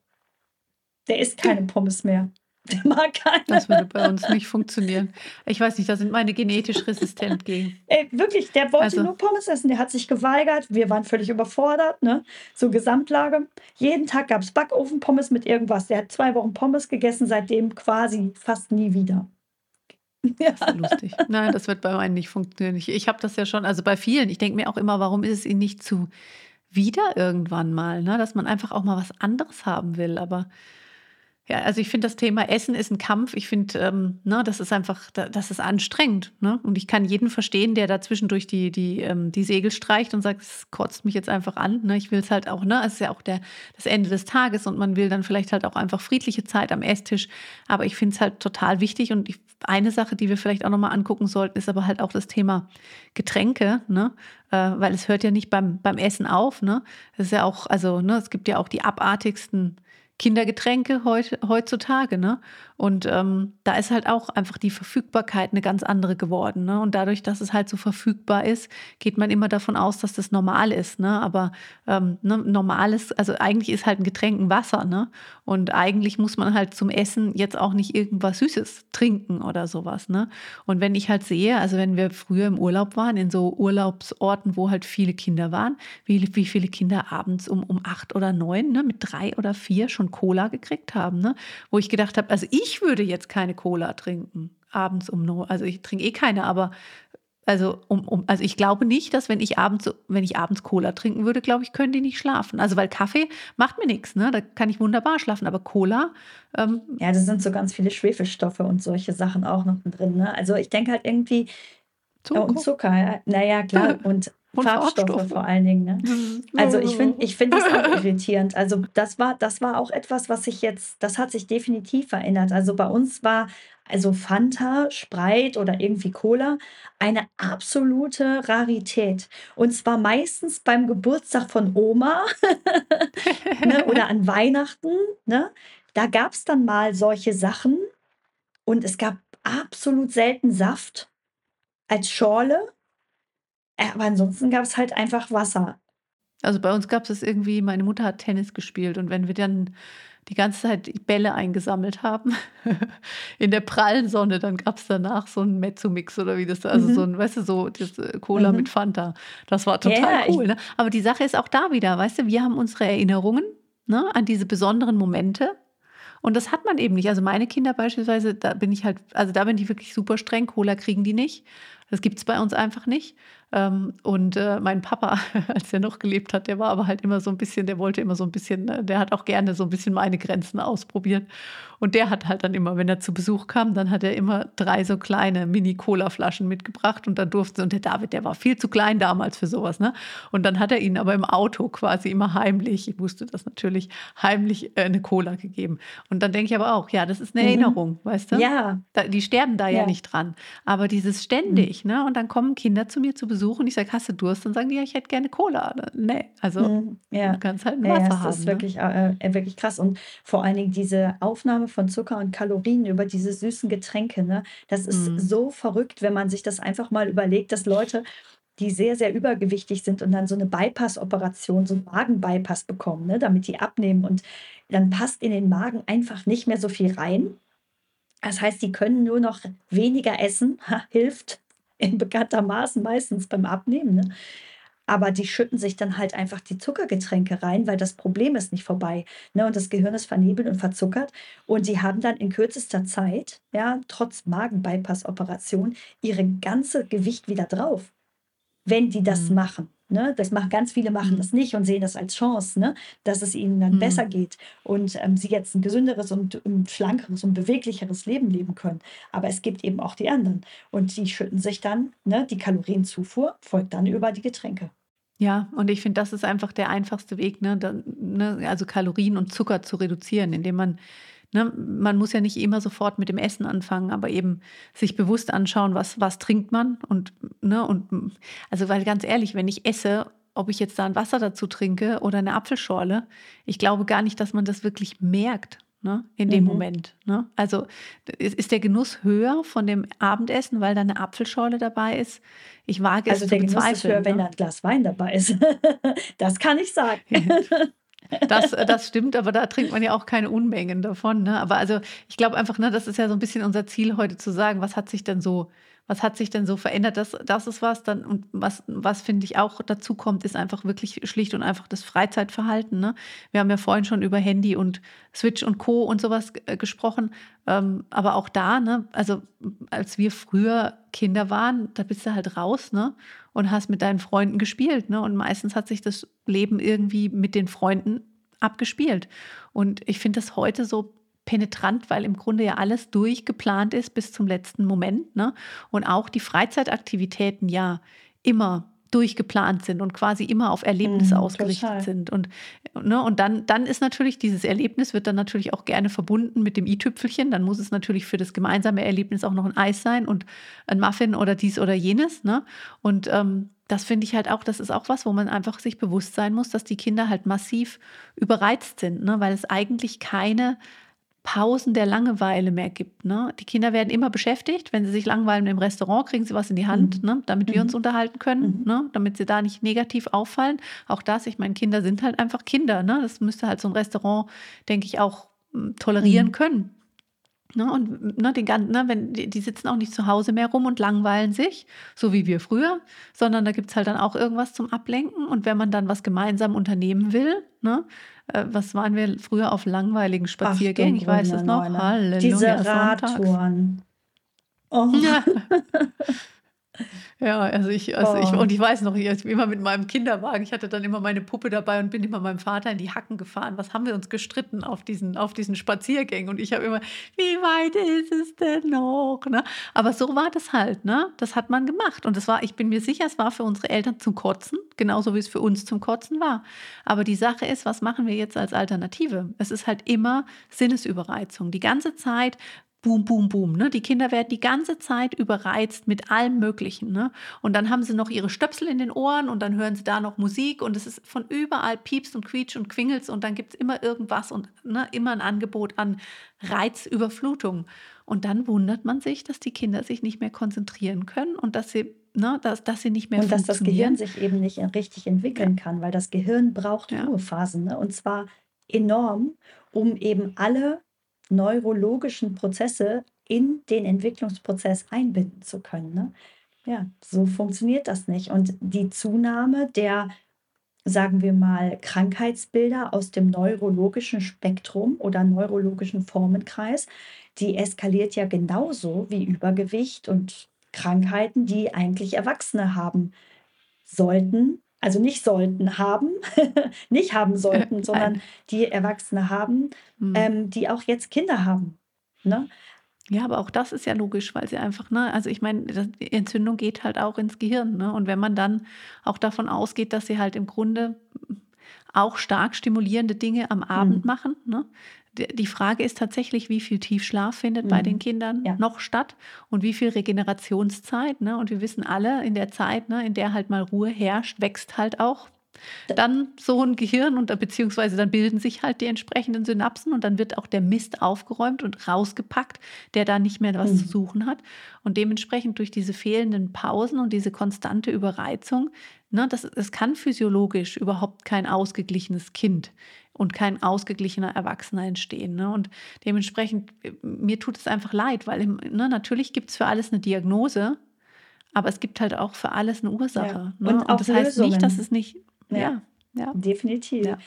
Der isst keine Pommes mehr. Der mag keine. Das würde bei uns nicht funktionieren. Ich weiß nicht, da sind meine genetisch resistent gegen. Ey, wirklich, der wollte also. nur Pommes essen. Der hat sich geweigert. Wir waren völlig überfordert. Ne? So Gesamtlage. Jeden Tag gab es Backofenpommes mit irgendwas. Der hat zwei Wochen Pommes gegessen, seitdem quasi fast nie wieder. Ja. Das ist lustig. Nein, das wird bei meinen nicht funktionieren. Ich, ich habe das ja schon, also bei vielen. Ich denke mir auch immer, warum ist es ihnen nicht zu wieder irgendwann mal, ne? dass man einfach auch mal was anderes haben will. Aber ja, also ich finde, das Thema Essen ist ein Kampf. Ich finde, ähm, ne, das ist einfach, das ist anstrengend. Ne? Und ich kann jeden verstehen, der da zwischendurch die, die, ähm, die Segel streicht und sagt, es kotzt mich jetzt einfach an. Ne? Ich will es halt auch, ne? Es ist ja auch der, das Ende des Tages und man will dann vielleicht halt auch einfach friedliche Zeit am Esstisch. Aber ich finde es halt total wichtig. Und ich, eine Sache, die wir vielleicht auch nochmal angucken sollten, ist aber halt auch das Thema Getränke, ne? Äh, weil es hört ja nicht beim, beim Essen auf. Ne? Es ist ja auch, also, ne, es gibt ja auch die abartigsten Kindergetränke heut, heutzutage, ne? Und ähm, da ist halt auch einfach die Verfügbarkeit eine ganz andere geworden. Ne? Und dadurch, dass es halt so verfügbar ist, geht man immer davon aus, dass das normal ist. Ne? Aber ähm, ne, normal ist, also eigentlich ist halt ein Getränk ein Wasser. Ne? Und eigentlich muss man halt zum Essen jetzt auch nicht irgendwas Süßes trinken oder sowas. Ne? Und wenn ich halt sehe, also wenn wir früher im Urlaub waren, in so Urlaubsorten, wo halt viele Kinder waren, wie, wie viele Kinder abends um, um acht oder neun ne, mit drei oder vier schon Cola gekriegt haben. Ne? Wo ich gedacht habe, also ich würde jetzt keine Cola trinken, abends um neun. Also ich trinke eh keine, aber also, um, um, also ich glaube nicht, dass wenn ich abends, wenn ich abends Cola trinken würde, glaube ich, können die nicht schlafen. Also weil Kaffee macht mir nichts, ne? Da kann ich wunderbar schlafen. Aber Cola. Ähm, ja, da sind so ganz viele Schwefelstoffe und solche Sachen auch noch drin. Ne? Also ich denke halt irgendwie Zucker. und Zucker. Naja, klar. Und und Farbstoffe, Farbstoffe vor allen Dingen. Ne? Also ich finde ich finde das auch irritierend. Also das war, das war auch etwas, was sich jetzt, das hat sich definitiv verändert. Also bei uns war also Fanta, Sprite oder irgendwie Cola eine absolute Rarität. Und zwar meistens beim Geburtstag von Oma ne, oder an Weihnachten. Ne? Da gab es dann mal solche Sachen und es gab absolut selten Saft als Schorle aber ansonsten gab es halt einfach Wasser. Also bei uns gab es irgendwie, meine Mutter hat Tennis gespielt und wenn wir dann die ganze Zeit Bälle eingesammelt haben in der prallen Sonne, dann gab es danach so einen Mezzo-Mix oder wie das, also mhm. so ein, weißt du, so das äh, Cola mhm. mit Fanta. Das war total ja, cool. Ne? Aber die Sache ist auch da wieder, weißt du, wir haben unsere Erinnerungen ne, an diese besonderen Momente. Und das hat man eben nicht. Also meine Kinder beispielsweise, da bin ich halt, also da bin ich wirklich super streng. Cola kriegen die nicht. Das gibt es bei uns einfach nicht. Ähm, und äh, mein Papa, als er noch gelebt hat, der war aber halt immer so ein bisschen, der wollte immer so ein bisschen, äh, der hat auch gerne so ein bisschen meine Grenzen ausprobiert. Und der hat halt dann immer, wenn er zu Besuch kam, dann hat er immer drei so kleine Mini-Cola-Flaschen mitgebracht und dann durfte, und der David, der war viel zu klein damals für sowas, ne? Und dann hat er ihnen aber im Auto quasi immer heimlich, ich wusste das natürlich, heimlich äh, eine Cola gegeben. Und dann denke ich aber auch, ja, das ist eine mhm. Erinnerung, weißt du? Ja. Da, die sterben da ja. ja. nicht dran. Aber dieses ständig, mhm. ne? Und dann kommen Kinder zu mir zu Besuch Und ich sage, hast du Durst? Dann sagen die, ja, ich hätte gerne Cola. Nee, also mhm, ja. du kannst halt Wasser ja, das haben. Das ist ne? wirklich, äh, äh, wirklich krass. Und vor allen Dingen diese Aufnahme von Zucker und Kalorien über diese süßen Getränke, ne? das ist mhm. so verrückt, wenn man sich das einfach mal überlegt, dass Leute die sehr, sehr übergewichtig sind und dann so eine Bypass-Operation, so einen Magen-Bypass bekommen, ne, damit die abnehmen. Und dann passt in den Magen einfach nicht mehr so viel rein. Das heißt, die können nur noch weniger essen, ha, hilft in bekanntermaßen meistens beim Abnehmen. Ne? Aber die schütten sich dann halt einfach die Zuckergetränke rein, weil das Problem ist nicht vorbei. Ne? Und das Gehirn ist vernebelt und verzuckert. Und sie haben dann in kürzester Zeit, ja, trotz Magenbypass-Operation, ihre ganze Gewicht wieder drauf, wenn die das mhm. machen. Ne? Das machen ganz viele machen mhm. das nicht und sehen das als Chance, ne? dass es ihnen dann mhm. besser geht und ähm, sie jetzt ein gesünderes und, und schlankeres und beweglicheres Leben leben können. Aber es gibt eben auch die anderen und die schütten sich dann, ne? die Kalorienzufuhr folgt dann über die Getränke. Ja, und ich finde, das ist einfach der einfachste Weg, ne? Dann, ne? also Kalorien und Zucker zu reduzieren, indem man Ne, man muss ja nicht immer sofort mit dem Essen anfangen, aber eben sich bewusst anschauen, was, was trinkt man. Und, ne, und also, weil ganz ehrlich, wenn ich esse, ob ich jetzt da ein Wasser dazu trinke oder eine Apfelschorle, ich glaube gar nicht, dass man das wirklich merkt. Ne, in dem mhm. Moment. Ne? Also ist, der Genuss höher von dem Abendessen, weil da eine Apfelschorle dabei ist? Ich wage also es zu bezweifeln. Also der Genuss ist höher, ne? wenn da ein Glas Wein dabei ist. das kann ich sagen. Das, das stimmt, aber da trinkt man ja auch keine Unmengen davon. Ne? Aber also ich glaube einfach, ne, das ist ja so ein bisschen unser Ziel heute zu sagen, was hat sich denn so, was hat sich denn so verändert? Das, das ist was. Dann, und was, was finde ich auch dazu kommt, ist einfach wirklich schlicht und einfach das Freizeitverhalten. Ne? Wir haben ja vorhin schon über Handy und Switch und Co. und sowas äh, gesprochen. Ähm, aber auch da, ne, also als wir früher Kinder waren, da bist du halt raus, ne? Und hast mit deinen Freunden gespielt, ne? Und meistens hat sich das Leben irgendwie mit den Freunden abgespielt. Und ich finde das heute so penetrant, weil im Grunde ja alles durchgeplant ist bis zum letzten Moment. Ne? Und auch die Freizeitaktivitäten ja immer durchgeplant sind und quasi immer auf Erlebnisse mm, ausgerichtet total. sind. Und, ne, und dann, dann ist natürlich dieses Erlebnis, wird dann natürlich auch gerne verbunden mit dem i-Tüpfelchen. Dann muss es natürlich für das gemeinsame Erlebnis auch noch ein Eis sein und ein Muffin oder dies oder jenes. Ne? Und ähm, das finde ich halt auch, das ist auch was, wo man einfach sich bewusst sein muss, dass die Kinder halt massiv überreizt sind, ne? weil es eigentlich keine Pausen der Langeweile mehr gibt. Ne? Die Kinder werden immer beschäftigt. Wenn sie sich langweilen im Restaurant, kriegen sie was in die Hand, mhm. ne? damit wir uns mhm. unterhalten können, mhm. ne? damit sie da nicht negativ auffallen. Auch das, ich meine, Kinder sind halt einfach Kinder. Ne? Das müsste halt so ein Restaurant, denke ich, auch hm, tolerieren mhm. können. Ne, und ne, den ganzen, ne, wenn, die, die, sitzen auch nicht zu Hause mehr rum und langweilen sich, so wie wir früher, sondern da gibt es halt dann auch irgendwas zum Ablenken. Und wenn man dann was gemeinsam unternehmen will, ne, äh, was waren wir früher auf langweiligen Spaziergängen? Ich weiß es noch. Halleluja, Diese Radtouren. Oh. Ja. Ja, also ich, also ich, und ich weiß noch, ich immer mit meinem Kinderwagen, ich hatte dann immer meine Puppe dabei und bin immer meinem Vater in die Hacken gefahren. Was haben wir uns gestritten auf diesen, auf diesen Spaziergängen? Und ich habe immer, wie weit ist es denn noch? Ne? Aber so war das halt, ne? Das hat man gemacht. Und das war, ich bin mir sicher, es war für unsere Eltern zum Kotzen, genauso wie es für uns zum Kotzen war. Aber die Sache ist, was machen wir jetzt als Alternative? Es ist halt immer Sinnesüberreizung. Die ganze Zeit boom, boom, boom. Ne? Die Kinder werden die ganze Zeit überreizt mit allem Möglichen. Ne? Und dann haben sie noch ihre Stöpsel in den Ohren und dann hören sie da noch Musik und es ist von überall piepst und quietscht und quingelt und dann gibt es immer irgendwas und ne, immer ein Angebot an Reizüberflutung. Und dann wundert man sich, dass die Kinder sich nicht mehr konzentrieren können und dass sie, ne, dass, dass sie nicht mehr Und dass das Gehirn sich eben nicht richtig entwickeln kann, weil das Gehirn braucht ja. Ruhephasen. Ne? Und zwar enorm, um eben alle neurologischen Prozesse in den Entwicklungsprozess einbinden zu können. Ne? Ja, so funktioniert das nicht. Und die Zunahme der, sagen wir mal, Krankheitsbilder aus dem neurologischen Spektrum oder neurologischen Formenkreis, die eskaliert ja genauso wie Übergewicht und Krankheiten, die eigentlich Erwachsene haben sollten, also nicht sollten haben, nicht haben sollten, sondern die Erwachsene haben, mhm. ähm, die auch jetzt Kinder haben. Ne? Ja, aber auch das ist ja logisch, weil sie einfach, ne, also ich meine, die Entzündung geht halt auch ins Gehirn, ne? Und wenn man dann auch davon ausgeht, dass sie halt im Grunde auch stark stimulierende Dinge am Abend mhm. machen, ne? Die Frage ist tatsächlich, wie viel Tiefschlaf findet mhm. bei den Kindern ja. noch statt und wie viel Regenerationszeit. Ne? Und wir wissen alle, in der Zeit, ne, in der halt mal Ruhe herrscht, wächst halt auch dann so ein Gehirn und beziehungsweise dann bilden sich halt die entsprechenden Synapsen und dann wird auch der Mist aufgeräumt und rausgepackt, der da nicht mehr was mhm. zu suchen hat. Und dementsprechend durch diese fehlenden Pausen und diese konstante Überreizung, ne, das, das kann physiologisch überhaupt kein ausgeglichenes Kind und kein ausgeglichener Erwachsener entstehen. Ne? Und dementsprechend, äh, mir tut es einfach leid, weil ne, natürlich gibt es für alles eine Diagnose, aber es gibt halt auch für alles eine Ursache. Ja. Ne? Und, und, das Lösungen. heißt nicht, dass es nicht. Ja, ja. ja. Definitiv. Ja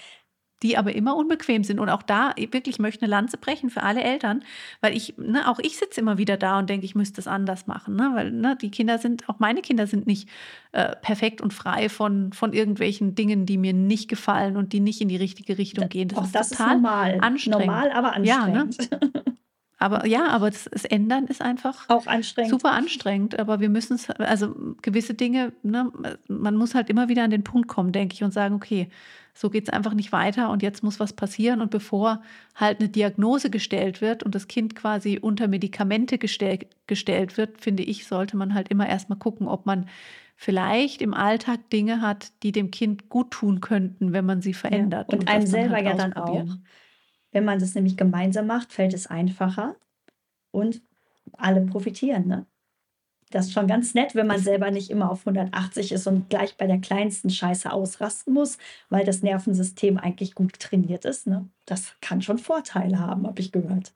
die aber immer unbequem sind. Und auch da wirklich möchte eine Lanze brechen für alle Eltern, weil ich, ne, auch ich sitze immer wieder da und denke, ich müsste es anders machen. Ne? Weil ne, die Kinder sind, auch meine Kinder sind nicht äh, perfekt und frei von, von irgendwelchen Dingen, die mir nicht gefallen und die nicht in die richtige Richtung gehen. Das, auch ist das total ist normal. anstrengend. Normal, aber anstrengend. Ja, ne? Aber ja, aber das, das, Ändern ist einfach auch anstrengend. super anstrengend. Aber wir müssen es, also gewisse Dinge, ne, man muss halt immer wieder an den Punkt kommen, denke ich, und sagen, okay, so geht es einfach nicht weiter und jetzt muss was passieren. Und bevor halt eine Diagnose gestellt wird und das Kind quasi unter Medikamente gestell, gestellt wird, finde ich, sollte man halt immer erstmal gucken, ob man vielleicht im Alltag Dinge hat, die dem Kind gut tun könnten, wenn man sie verändert. Ja. Und, und einem selber halt ja dann auch. Wenn man das nämlich gemeinsam macht, fällt es einfacher und alle profitieren. Ne? Das ist schon ganz nett, wenn man selber nicht immer auf 180 ist und gleich bei der kleinsten Scheiße ausrasten muss, weil das Nervensystem eigentlich gut trainiert ist. Ne? Das kann schon Vorteile haben, habe ich gehört.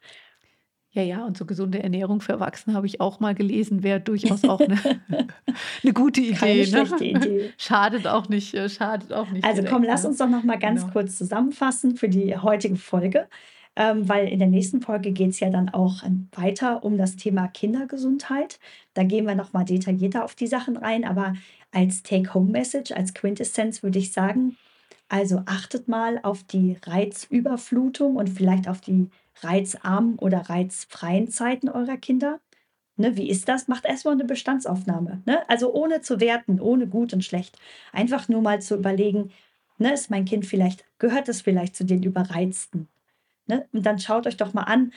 Ja, ja, und so gesunde Ernährung für Erwachsene habe ich auch mal gelesen, wäre durchaus auch eine, eine gute Idee. Ne? schlechte Idee. Schadet auch nicht, äh, schadet auch nicht. Also komm, lass ne? uns doch noch mal ganz genau. kurz zusammenfassen für die heutige Folge ähm, weil in der nächsten Folge geht es ja dann auch weiter um das Thema Kindergesundheit. Da gehen wir nochmal detaillierter auf die Sachen rein, aber als Take-Home-Message, als Quintessenz würde ich sagen, also achtet mal auf die Reizüberflutung und vielleicht auf die reizarmen oder reizfreien Zeiten eurer Kinder. Ne, wie ist das? Macht erstmal eine Bestandsaufnahme. Ne? Also ohne zu werten, ohne gut und schlecht. Einfach nur mal zu überlegen, ne, ist mein Kind vielleicht, gehört es vielleicht zu den Überreizten? Ne? Und dann schaut euch doch mal an,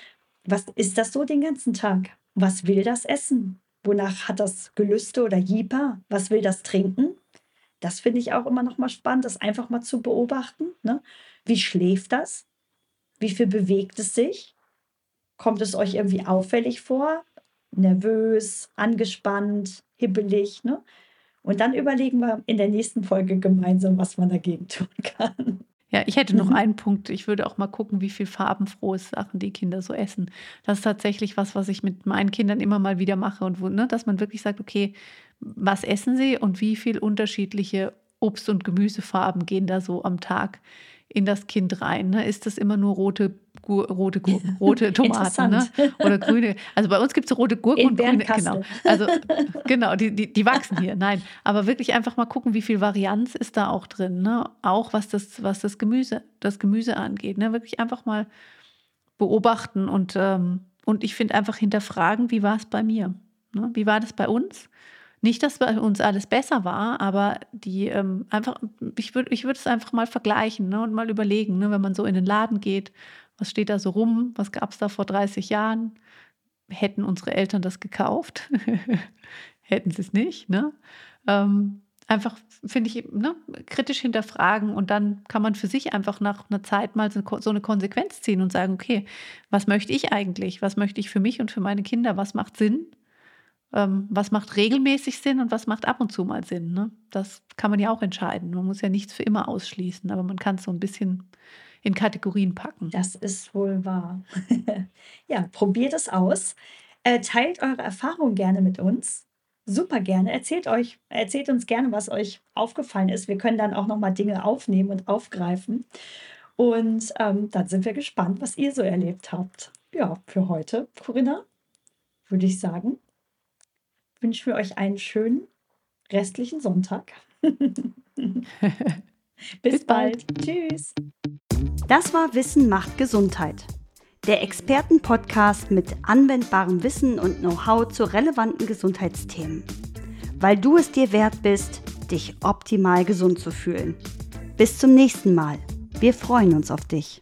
was ist das so den ganzen Tag? Was will das essen? Wonach hat das Gelüste oder Jieper? Was will das trinken? Das finde ich auch immer noch mal spannend, das einfach mal zu beobachten. Ne? Wie schläft das? Wie viel bewegt es sich? Kommt es euch irgendwie auffällig vor? Nervös, angespannt, hibbelig? Ne? Und dann überlegen wir in der nächsten Folge gemeinsam, was man dagegen tun kann. Ja, ich hätte noch mhm. einen Punkt. Ich würde auch mal gucken, wie viel farbenfrohe Sachen die Kinder so essen. Das ist tatsächlich was, was ich mit meinen Kindern immer mal wieder mache und wo, ne, dass man wirklich sagt, okay, was essen sie und wie viel unterschiedliche Obst- und Gemüsefarben gehen da so am Tag in das Kind rein. Ne? Ist das immer nur rote, Gur rote Gurken, rote Tomaten ne? oder grüne? Also bei uns gibt es rote Gurken in und grüne. Genau. Also genau, die, die, die wachsen hier. Nein, aber wirklich einfach mal gucken, wie viel Varianz ist da auch drin. Ne? Auch was das, was das Gemüse, das Gemüse angeht. Ne? Wirklich einfach mal beobachten und, ähm, und ich finde einfach hinterfragen, wie war es bei mir? Ne? Wie war das bei uns? Nicht, dass bei uns alles besser war, aber die ähm, einfach, ich würde ich würd es einfach mal vergleichen ne, und mal überlegen, ne, wenn man so in den Laden geht, was steht da so rum, was gab es da vor 30 Jahren? Hätten unsere Eltern das gekauft? Hätten sie es nicht, ne? Ähm, einfach, finde ich, ne, kritisch hinterfragen und dann kann man für sich einfach nach einer Zeit mal so eine Konsequenz ziehen und sagen, okay, was möchte ich eigentlich? Was möchte ich für mich und für meine Kinder? Was macht Sinn? Ähm, was macht regelmäßig Sinn und was macht ab und zu mal Sinn. Ne? Das kann man ja auch entscheiden. Man muss ja nichts für immer ausschließen, aber man kann es so ein bisschen in Kategorien packen. Das ist wohl wahr. ja, probiert es aus. Äh, teilt eure Erfahrungen gerne mit uns. Super gerne. Erzählt euch, erzählt uns gerne, was euch aufgefallen ist. Wir können dann auch noch mal Dinge aufnehmen und aufgreifen. Und ähm, dann sind wir gespannt, was ihr so erlebt habt. Ja, für heute, Corinna, würde ich sagen, wünschen wir euch einen schönen restlichen Sonntag. Bis, Bis bald. bald. Tschüss. Das war Wissen macht Gesundheit. Der Expertenpodcast mit anwendbarem Wissen und Know-how zu relevanten Gesundheitsthemen. Weil du es dir wert bist, dich optimal gesund zu fühlen. Bis zum nächsten Mal. Wir freuen uns auf dich.